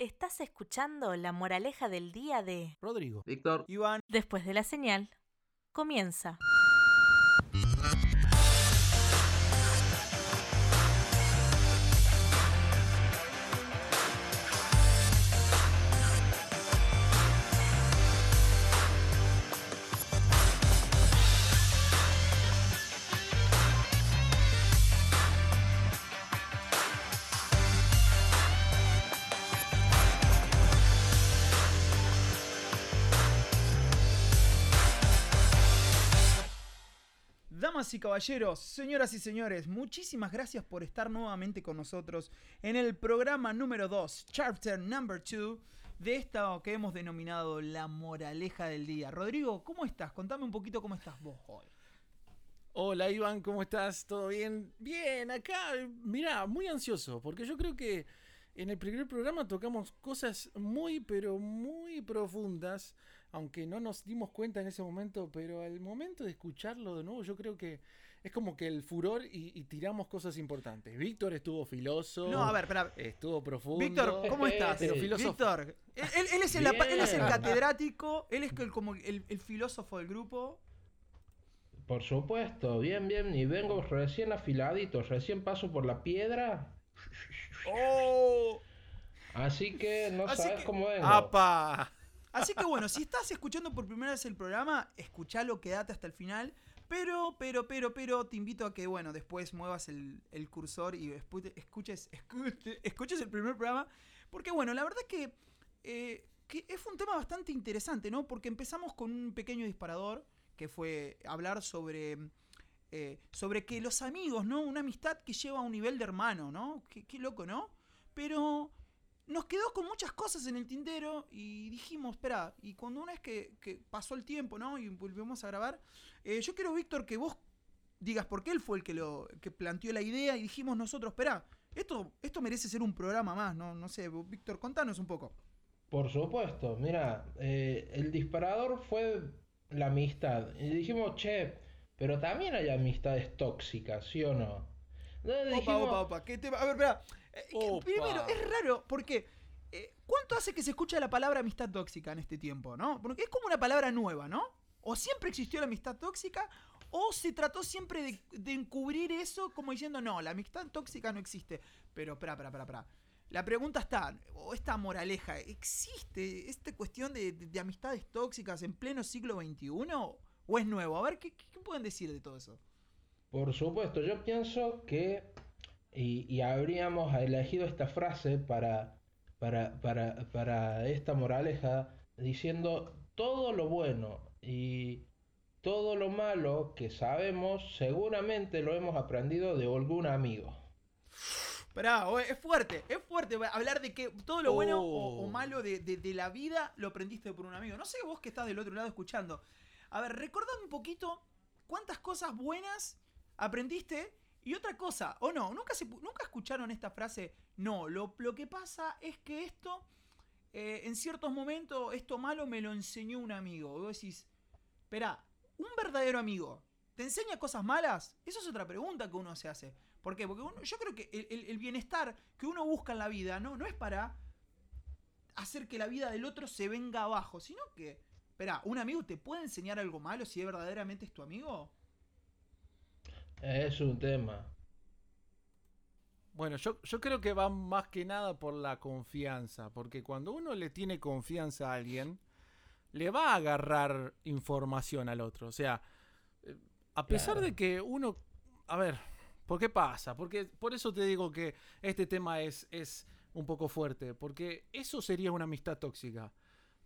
Estás escuchando la moraleja del día de Rodrigo. Víctor. Iván. Después de la señal, comienza. Damas y caballeros, señoras y señores, muchísimas gracias por estar nuevamente con nosotros en el programa número 2, chapter number 2, de esta que hemos denominado la moraleja del día. Rodrigo, ¿cómo estás? Contame un poquito cómo estás vos hoy. Hola Iván, ¿cómo estás? ¿Todo bien? Bien, acá, mirá, muy ansioso, porque yo creo que en el primer programa tocamos cosas muy, pero muy profundas, aunque no nos dimos cuenta en ese momento, pero al momento de escucharlo de nuevo, yo creo que es como que el furor y, y tiramos cosas importantes. Víctor estuvo filoso. No, a ver, espera. Estuvo profundo. Víctor, ¿cómo estás? Pero filósofo. Víctor, él, es el, apa- él es el Bien. catedrático, él es el, como el, el filósofo del grupo. Por supuesto, bien, bien. Y vengo recién afiladito, recién paso por la piedra. ¡Oh! Así que no Así sabes que- cómo vengo. ¡Apa! Así que bueno, si estás escuchando por primera vez el programa, escuchalo, quédate hasta el final. Pero, pero, pero, pero, te invito a que, bueno, después muevas el, el cursor y escuches, escuche- escuches el primer programa. Porque, bueno, la verdad es que, eh, que fue un tema bastante interesante, ¿no? Porque empezamos con un pequeño disparador, que fue hablar sobre, eh, sobre que los amigos, ¿no? Una amistad que lleva a un nivel de hermano, ¿no? Qué loco, ¿no? Pero nos quedó con muchas cosas en el tintero y dijimos, espera, y cuando una vez que, que pasó el tiempo, ¿no? Y volvemos a grabar, eh, yo quiero, Víctor, que vos digas por qué él fue el que lo que planteó la idea y dijimos nosotros, espera, esto, esto merece ser un programa más, ¿no? No sé, Víctor, contanos un poco. Por supuesto, mira, eh, el disparador fue la amistad. Y dijimos, che, pero también hay amistades tóxicas, ¿sí o no? Entonces Opa, dijimos, opa, opa. A ver, espera. Eh, Opa. primero, es raro, porque eh, ¿cuánto hace que se escucha la palabra amistad tóxica en este tiempo, no? Porque es como una palabra nueva, ¿no? O siempre existió la amistad tóxica, o se trató siempre de, de encubrir eso como diciendo, no, la amistad tóxica no existe. Pero, espera, espera, espera, espera. La pregunta está, o esta moraleja, ¿existe esta cuestión de, de- de amistades tóxicas en pleno siglo XXI? ¿O es nuevo? A ver, ¿qué, qué pueden decir de todo eso? Por supuesto, yo pienso que, y, y habríamos elegido esta frase para, para, para, para esta moraleja, diciendo todo lo bueno y todo lo malo que sabemos, seguramente lo hemos aprendido de algún amigo. Esperá, o- es fuerte, es fuerte hablar de que todo lo bueno o, Oh. o malo de, de- de la vida lo aprendiste por un amigo. No sé vos que estás del otro lado escuchando. A ver, recordame un poquito cuántas cosas buenas aprendiste y otra cosa, o no, nunca, se, nunca escucharon esta frase, no, lo, lo que pasa es que esto, eh, en ciertos momentos, esto malo me lo enseñó un amigo. Y vos decís, espera, un verdadero amigo, ¿te enseña cosas malas? Esa es otra pregunta que uno se hace. ¿Por qué? Porque yo creo que el, el- el bienestar que uno busca en la vida no, no es para hacer que la vida del otro se venga abajo, sino que, espera, ¿un amigo te puede enseñar algo malo si verdaderamente es tu amigo? Es un tema. Bueno, yo, yo creo que va más que nada por la confianza, porque cuando uno le tiene confianza a alguien, le va a agarrar información al otro. O sea, eh, a pesar Claro. de que uno... A ver, ¿por qué pasa? Porque por eso te digo que este tema es, es un poco fuerte, porque eso sería una amistad tóxica.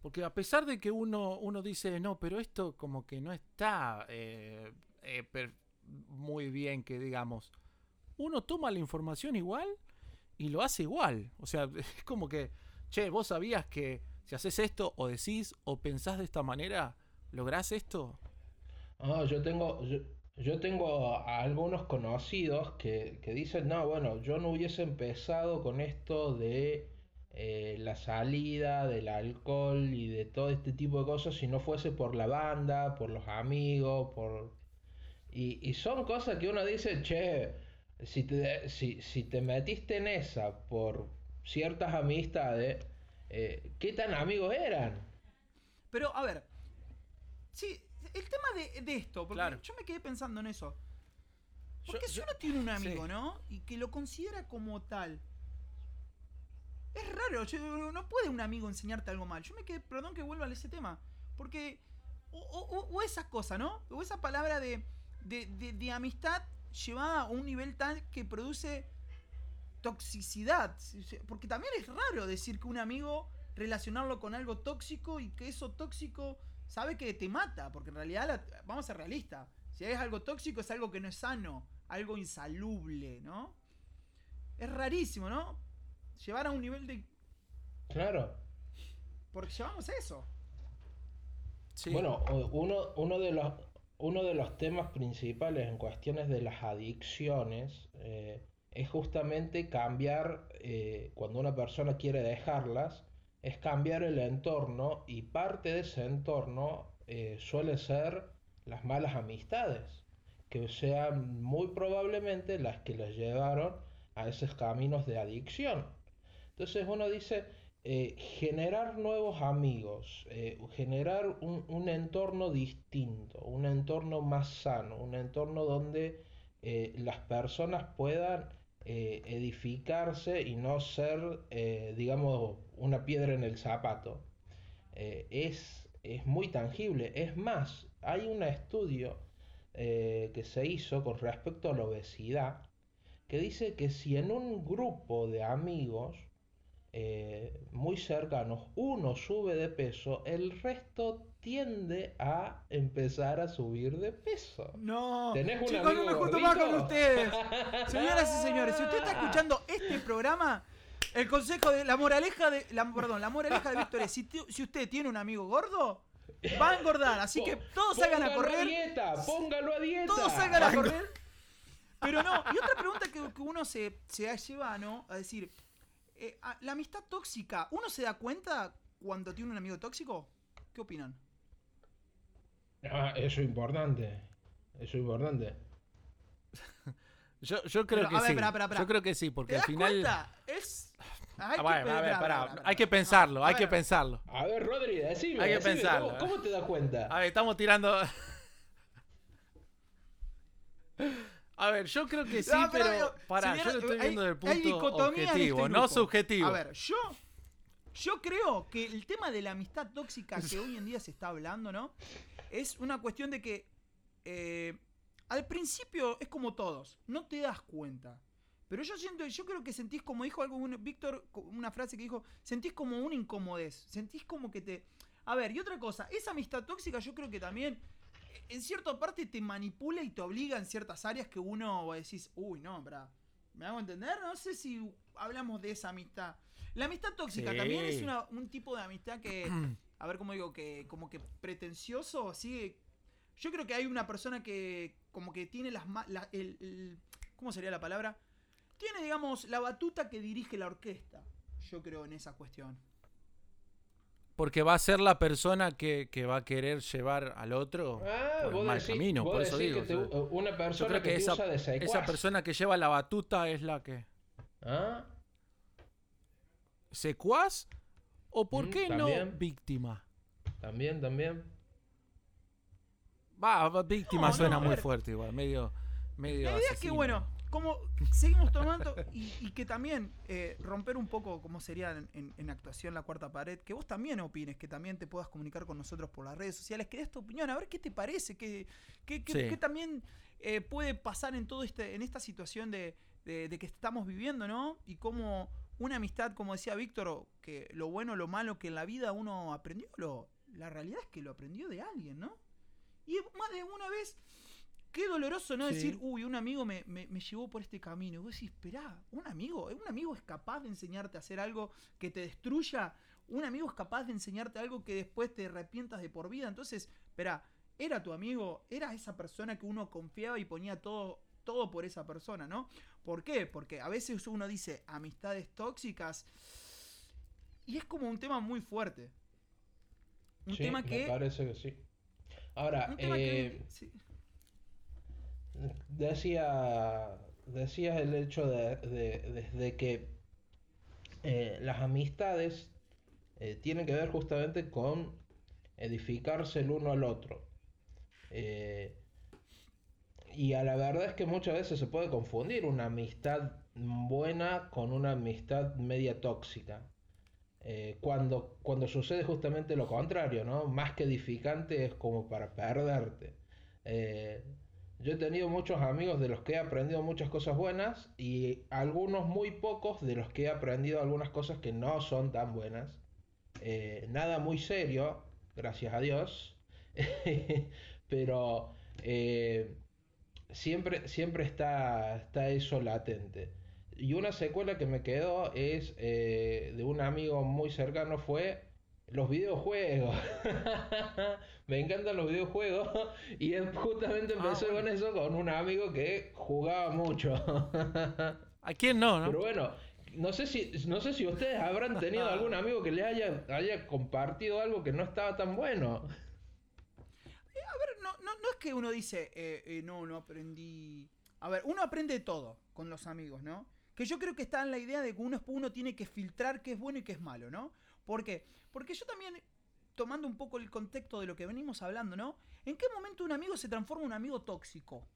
Porque a pesar de que uno, uno dice, no, pero esto como que no está eh, eh, per- muy bien, que digamos, uno toma la información igual y lo hace igual. O sea, es como que, che, vos sabías que si haces esto o decís o pensás de esta manera, lográs esto. Ah, yo tengo, yo, tengo a algunos conocidos que, que dicen, no, bueno, yo no hubiese empezado con esto de eh, la salida, del alcohol y de todo este tipo de cosas si no fuese por la banda, por los amigos, por... Y, y son cosas que uno dice, che, si te, si, si te metiste en esa por ciertas amistades, eh, ¿qué tan amigos eran? Pero, a ver. Sí, el tema de, de esto, porque Claro. yo me quedé pensando en eso. Yo- Porque si yo- uno tiene un amigo, sí. ¿no? Y que lo considera como tal. Es raro, yo- no puede un amigo enseñarte algo mal. Yo me quedé, perdón que vuelva a ese tema. Porque. O, o- o- o esa cosa, ¿no? O esa palabra de, de, de- de amistad llevada a un nivel tal que produce toxicidad. Porque también es raro decir que un amigo relacionarlo con algo tóxico y que eso tóxico sabe que te mata. Porque en realidad, la- vamos a ser realistas. Si es algo tóxico es algo que no es sano, algo insalubre, ¿no? Es rarísimo, ¿no? Llevar a un nivel de... Claro. Porque llevamos a eso. Sí. Bueno, uno, uno, de los, uno de los temas principales en cuestiones de las adicciones eh, es justamente cambiar, eh, cuando una persona quiere dejarlas, es cambiar el entorno y parte de ese entorno eh, suele ser las malas amistades, que sean muy probablemente las que las llevaron a esos caminos de adicción. Entonces uno dice, eh, generar nuevos amigos, eh, generar un, un entorno distinto, un entorno más sano, un entorno donde eh, las personas puedan edificarse y no ser, digamos, una piedra en el zapato. Es, es muy tangible. Es más, hay un estudio que se hizo con respecto a la obesidad que dice que si en un grupo de amigos eh, muy cercanos uno sube de peso, el resto tiende a empezar a subir de peso. No. ¿Tenés un Chicos, no me junto más con ustedes. Señoras y señores, si usted está escuchando este programa, el consejo de la moraleja de la, perdón, la moraleja de Víctor es si, si usted tiene un amigo gordo, va a engordar, así que todos salgan a Póngalo correr, dieta, póngalo a dieta. todos salgan a correr. Pero no, y otra pregunta que, que uno se, se lleva, ¿no? A decir, eh, a- la amistad tóxica, ¿uno se da cuenta cuando tiene un amigo tóxico? ¿Qué opinan? Ah, eso es importante. Eso es importante. yo, yo creo Pero, que a ver, sí. esperá, esperá, esperá. Yo creo que sí, porque ¿Te al das final. cuenta? Es... Hay Ah, a ver, pará, esperá. hay que pensarlo, A hay que ver. pensarlo. A ver, Rodri, decime. Hay que decime, pensarlo. ¿cómo, cómo te das cuenta? A ver, estamos tirando. A ver, yo creo que sí, No, pero. Pará, señora, yo lo estoy viendo del hay punto dicotomías en objetivo, no subjetivo. A ver, yo, yo creo que el tema de la amistad tóxica que hoy en día se está hablando, ¿no? Es una cuestión de que eh, al principio es como todos, no te das cuenta. Pero yo siento, yo creo que sentís como dijo algo un- Víctor, una frase que dijo, sentís como una incomodez, sentís como que te... A ver, y otra cosa, esa amistad tóxica yo creo que también en cierta parte te manipula y te obliga en ciertas áreas que uno decís, uy, no, bra, ¿me hago entender? No sé si hablamos de esa amistad. La amistad tóxica Sí. también es una- un tipo de amistad que, a ver cómo digo, que como que pretencioso, así. Yo creo que hay una persona que como que tiene las la- el, el- ¿cómo sería la palabra? Tiene, digamos, la batuta que dirige la orquesta. Yo creo en esa cuestión. Porque va a ser la persona que, que va a querer llevar al otro Ah, por el vos mal decís- camino, por eso digo. que te- una yo persona creo que, que te esa, usa de secuaz. esa persona que lleva la batuta es la que. ¿Ah? ¿Secuaz? ¿O por Mm, qué también. no víctima? También, también. Va, víctima No, no, suena a muy fuerte igual, medio. medio La idea es que, asesino. bueno, como seguimos tomando y, y que también eh, romper un poco como sería en, en- en actuación la cuarta pared, que vos también opines, que también te puedas comunicar con nosotros por las redes sociales, que des tu opinión, a ver qué te parece, qué, qué- qué- Sí. qué también eh, puede pasar en todo este, en esta situación de, de- de que estamos viviendo, ¿no? Y cómo una amistad, como decía Víctor, que lo bueno, lo malo que en la vida uno aprendió, lo, la realidad es que lo aprendió de alguien, ¿no? Y más de una vez, qué doloroso, ¿no? Sí. Decir, uy, un amigo me, me- me llevó por este camino. Y vos decís, esperá, un amigo, un amigo es capaz de enseñarte a hacer algo que te destruya. Un amigo es capaz de enseñarte algo que después te arrepientas de por vida. Entonces, esperá, era tu amigo, era esa persona que uno confiaba y ponía todo, todo por esa persona, ¿no? ¿Por qué? Porque a veces uno dice amistades tóxicas y es como un tema muy fuerte. Un Sí, tema me que... parece que sí. Ahora, Un tema eh, que... sí. Decía, decías el hecho de, de- que eh, las amistades eh, tiene que ver justamente con edificarse el uno al otro. Eh, y a la verdad es que muchas veces se puede confundir una amistad buena con una amistad media tóxica. Cuando, cuando sucede justamente lo contrario, ¿no? Más que edificante es como para perderte. Yo he tenido muchos amigos de los que he aprendido muchas cosas buenas y algunos muy pocos de los que he aprendido algunas cosas que no son tan buenas. Eh, nada muy serio, gracias a Dios, pero siempre, siempre está, está eso latente. Y una secuela que me quedó es eh, de un amigo muy cercano fue los videojuegos. me encantan los videojuegos y justamente ah, empecé con eso con un amigo que jugaba mucho. ¿A quién no, no? Pero bueno, no sé si no sé si ustedes habrán tenido algún amigo que le haya, haya compartido algo que no estaba tan bueno. Eh, a ver, no, no, no es que uno dice, eh, no, no aprendí. A ver, uno aprende todo con los amigos, ¿no? Que yo creo que está en la idea de que uno, uno tiene que filtrar qué es bueno y qué es malo, ¿no? ¿Por qué? Porque yo también, tomando un poco el contexto de lo que venimos hablando, ¿no? ¿En qué momento un amigo se transforma en un amigo tóxico?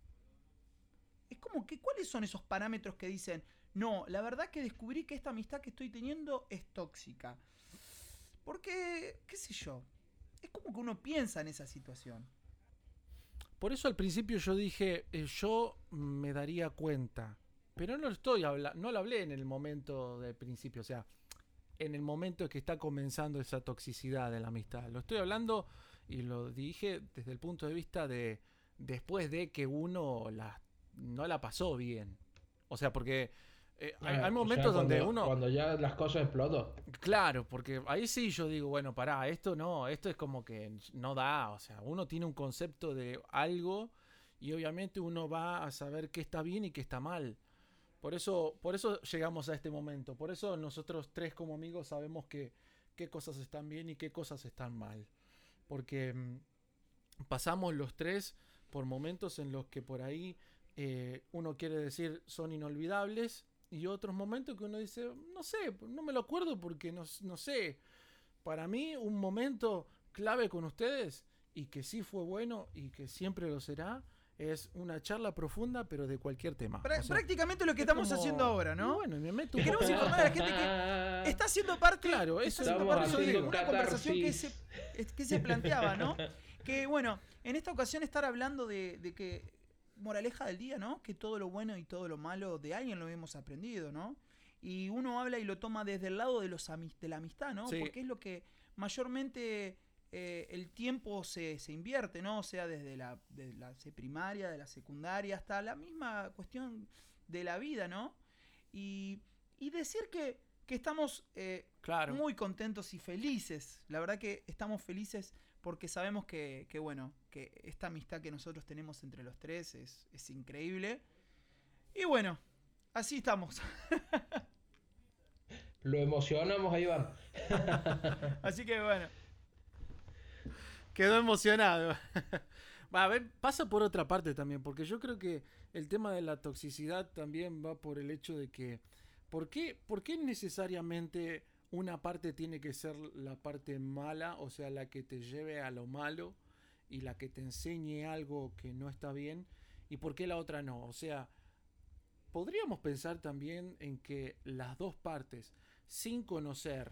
Es como que, ¿cuáles son esos parámetros que dicen, no, la verdad que descubrí que esta amistad que estoy teniendo es tóxica? Porque, qué sé yo, es como que uno piensa en esa situación. Por eso al principio yo dije, eh, yo me daría cuenta pero no lo estoy hablando, no lo hablé en el momento del principio, o sea, en el momento que está comenzando esa toxicidad de la amistad. Lo estoy hablando y lo dije desde el punto de vista de después de que uno la, no la pasó bien. O sea, porque eh, hay, momentos donde uno... Cuando ya las cosas explotó. Claro, porque ahí sí yo digo, bueno, pará, esto no, esto es como que no da. O sea, uno tiene un concepto de algo y obviamente uno va a saber qué está bien y qué está mal. Por eso, por eso llegamos a este momento. Por eso nosotros tres como amigos sabemos que, qué cosas están bien y qué cosas están mal. Porque mm, pasamos los tres por momentos en los que por ahí eh, uno quiere decir son inolvidables y otros momentos que uno dice, no sé, no me lo acuerdo porque no, no sé. Para mí un momento clave con ustedes y que sí fue bueno y que siempre lo será es una charla profunda, pero de cualquier tema. prácticamente lo que estamos haciendo ahora, ¿no? bueno, me meto queremos informar a la gente que está haciendo parte, claro, eso de una conversación que se, que se planteaba, ¿no? que bueno, en esta ocasión estar hablando de, que, moraleja del día, ¿no? Que todo lo bueno y todo lo malo de alguien lo hemos aprendido, ¿no? Y uno habla y lo toma desde el lado de, los de la amistad, ¿no? Porque es lo que mayormente eh, el tiempo se, invierte, ¿no? O sea, desde la, primaria, de la secundaria, hasta la misma cuestión de la vida, ¿no? Y, decir que, estamos eh, muy contentos y felices. La verdad que estamos felices porque sabemos que, bueno, que esta amistad que nosotros tenemos entre los tres es, es increíble. Y bueno, así estamos. Lo emocionamos, Iván. así que bueno. Quedó emocionado. a ver, pasa por otra parte también, porque yo creo que el tema de la toxicidad también va por el hecho de que, ¿por qué, ¿por qué necesariamente una parte tiene que ser la parte mala, o sea, la que te lleve a lo malo y la que te enseñe algo que no está bien? ¿Y por qué la otra no? O sea, podríamos pensar también en que las dos partes, sin conocer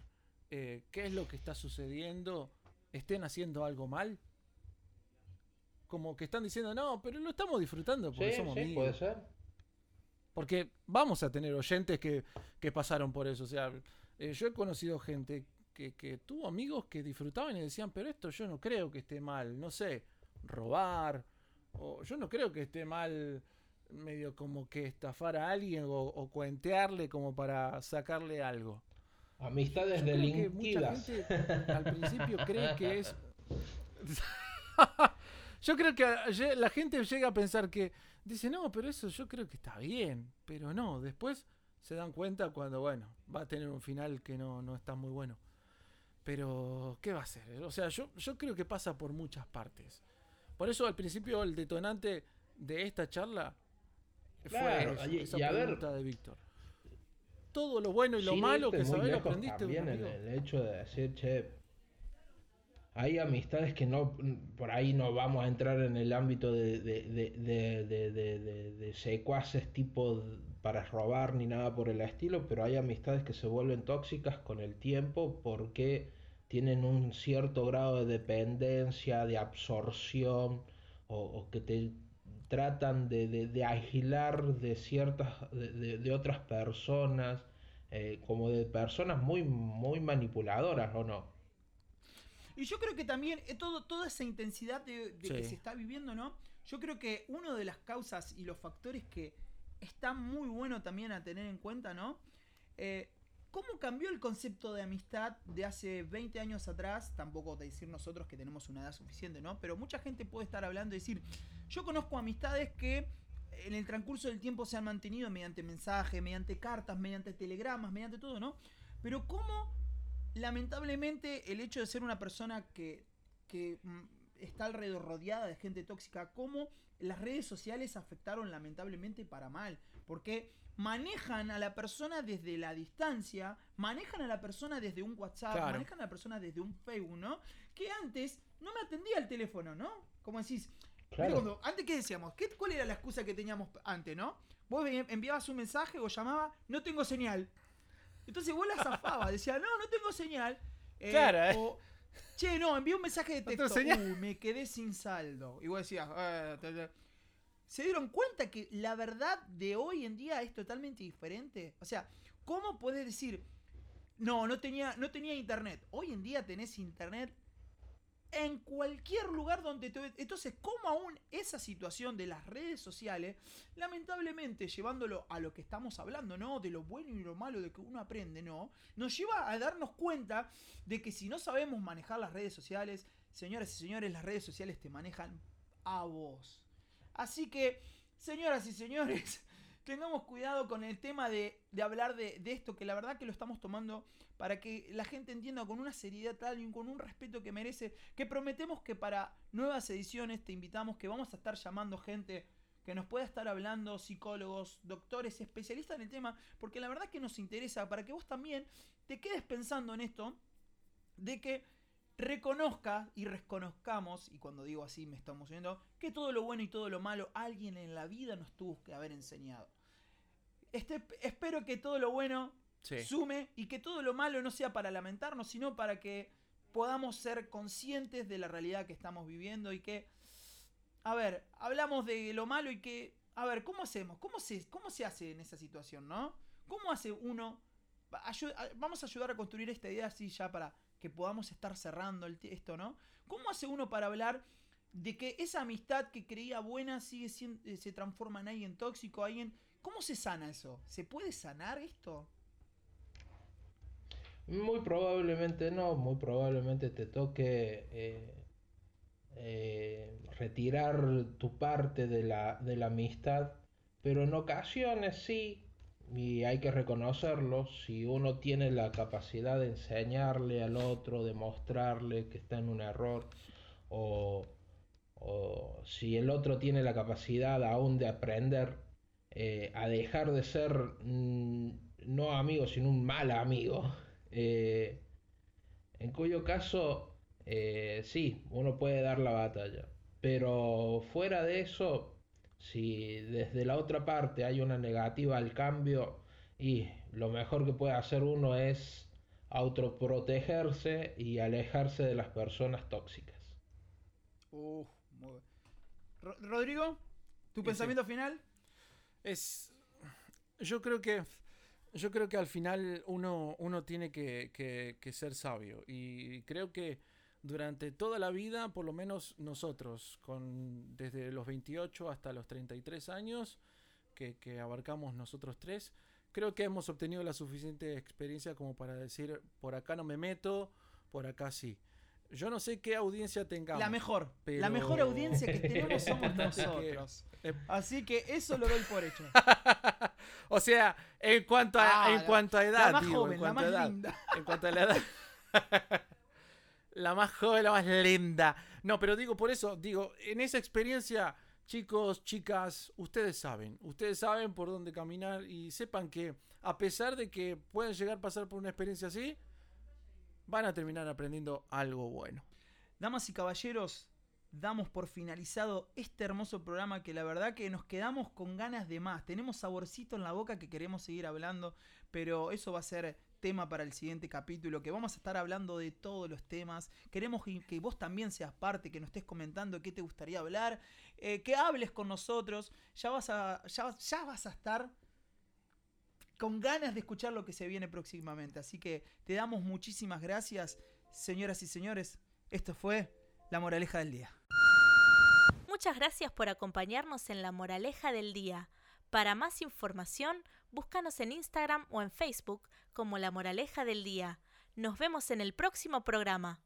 eh, qué es lo que está sucediendo, estén haciendo algo mal. Como que están diciendo, no, pero lo estamos disfrutando porque somos sí, puede ser. Porque vamos a tener oyentes que, pasaron por eso. O sea, eh, yo he conocido gente que, que, tuvo amigos que disfrutaban y decían, pero esto yo no creo que esté mal. No sé, robar. O yo no creo que esté mal medio como que estafar a alguien o, o cuentearle como para sacarle algo. Amistades delinquidas. al principio cree que es. yo creo que la gente llega a pensar que. Dice, no, pero eso yo creo que está bien. Pero no, después se dan cuenta cuando, bueno, va a tener un final que no, no está muy bueno. Pero, ¿qué va a hacer? O sea, yo, yo creo que pasa por muchas partes. Por eso al principio el detonante de esta charla fue esa pregunta de Víctor todo lo bueno y lo Sin malo que sabés lo aprendiste también el, hecho de decir, che, hay amistades que no, por ahí no vamos a entrar en el ámbito de, de, de, de, de- de- de- de secuaces tipo para robar ni nada por el estilo, pero hay amistades que se vuelven tóxicas con el tiempo porque tienen un cierto grado de dependencia, de absorción, o, o que te tratan de, de, de aislar de ciertas, de, de- de otras personas, eh, como de personas muy, muy manipuladoras, ¿o no? Y yo creo que también eh, todo, toda esa intensidad de, de que se está viviendo, ¿no? Yo creo que una de las causas y los factores que está muy bueno también a tener en cuenta, ¿no? Eh, ¿Cómo cambió el concepto de amistad de hace 20 años atrás? Tampoco de decir nosotros que tenemos una edad suficiente, ¿no? Pero mucha gente puede estar hablando y decir, yo conozco amistades que en el transcurso del tiempo se han mantenido mediante mensajes, mediante cartas, mediante telegramas, mediante todo, ¿no? Pero cómo lamentablemente el hecho de ser una persona que, que mm, está alrededor rodeada de gente tóxica, cómo las redes sociales afectaron lamentablemente para mal, porque manejan a la persona desde la distancia, manejan a la persona desde un WhatsApp, Claro. manejan a la persona desde un Facebook, ¿no? Que antes no me atendía el teléfono, ¿no? Como decís, Claro. Mira, cuando- antes qué decíamos, ¿Qué, ¿cuál era la excusa que teníamos antes, no? Vos envi- enviabas un mensaje o llamabas, no tengo señal. Entonces vos la zafabas, decías, no, no tengo señal. Eh, Claro, eh. O, che, no, envié un mensaje de texto. "Uh, me quedé sin saldo. Y vos decías, "Ah, ta, ta". ¿se dieron cuenta que la verdad de hoy en día es totalmente diferente? O sea, ¿cómo podés decir, no, no tenía, no tenía internet? Hoy en día tenés internet en cualquier lugar donde te... Entonces, ¿cómo aún esa situación de las redes sociales, lamentablemente llevándolo a lo que estamos hablando, ¿no? De lo bueno y lo malo de que uno aprende, ¿no? Nos lleva a darnos cuenta de que si no sabemos manejar las redes sociales, señoras y señores, las redes sociales te manejan a vos. Así que, señoras y señores, tengamos cuidado con el tema de, hablar de, de esto, que la verdad que lo estamos tomando para que la gente entienda con una seriedad tal y con un respeto que merece, que prometemos que para nuevas ediciones te invitamos, que vamos a estar llamando gente que nos pueda estar hablando, psicólogos, doctores, especialistas en el tema, porque la verdad que nos interesa para que vos también te quedes pensando en esto, de que reconozcas y reconozcamos, y cuando digo así me estamos viendo, que todo lo bueno y todo lo malo alguien en la vida nos tuvo que haber enseñado. Este, espero que todo lo bueno Sí. sume y que todo lo malo no sea para lamentarnos, sino para que podamos ser conscientes de la realidad que estamos viviendo y que, a ver, hablamos de lo malo y que, a ver, ¿cómo hacemos? ¿Cómo se, cómo se hace en esa situación, no? ¿Cómo hace uno? Ayu- Vamos a ayudar a construir esta idea así ya para que podamos estar cerrando esto, ¿no? ¿Cómo hace uno para hablar de que esa amistad que creía buena sigue siendo, eh, se transforma en alguien tóxico, alguien... ¿Cómo se sana eso? ¿Se puede sanar esto? Muy probablemente no, muy probablemente te toque eh, eh, retirar tu parte de la, de la amistad, pero en ocasiones sí, y hay que reconocerlo, si uno tiene la capacidad de enseñarle al otro, de mostrarle que está en un error, o, o si el otro tiene la capacidad aún de aprender eh, a dejar de ser mm, no amigo, sino un mal amigo. Eh, en cuyo caso, eh, sí, uno puede dar la batalla. Pero fuera de eso, si desde la otra parte hay una negativa al cambio, y lo mejor que puede hacer uno es autoprotegerse y alejarse de las personas tóxicas. Uf, muy Rodrigo, ¿tu Sí, pensamiento final? Es. Yo creo que. Yo creo que al final uno, uno tiene que, que- que ser sabio. Y creo que durante toda la vida, por lo menos nosotros, con, desde los 28 hasta los 33 años, que, que abarcamos nosotros tres, creo que hemos obtenido la suficiente experiencia como para decir, por acá no me meto, por acá sí. Yo no sé qué audiencia tengamos. La mejor. La pero- mejor audiencia que tenemos somos nosotros. Eh, Así que eso lo doy por hecho. o sea, en cuanto a, Ah, en la- cuanto a edad, la más digo, joven, en la cuanto más a edad. linda. En cuanto a la edad. la más joven, la más linda. No, pero digo, por eso, digo, en esa experiencia, chicos, chicas, ustedes saben. Ustedes saben por dónde caminar y sepan que a pesar de que puedan llegar a pasar por una experiencia así, van a terminar aprendiendo algo bueno. Damas y caballeros, damos por finalizado este hermoso programa que la verdad que nos quedamos con ganas de más. Tenemos saborcito en la boca que queremos seguir hablando, pero eso va a ser tema para el siguiente capítulo, que vamos a estar hablando de todos los temas. Queremos que vos también seas parte, que nos estés comentando qué te gustaría hablar, eh, que hables con nosotros. Ya vas, a, ya, ya vas a estar con ganas de escuchar lo que se viene próximamente. Así que te damos muchísimas gracias, señoras y señores. Esto fue La Moraleja del Día. Muchas gracias por acompañarnos en La Moraleja del Día. Para más información, búscanos en Instagram o en Facebook como La Moraleja del Día. Nos vemos en el próximo programa.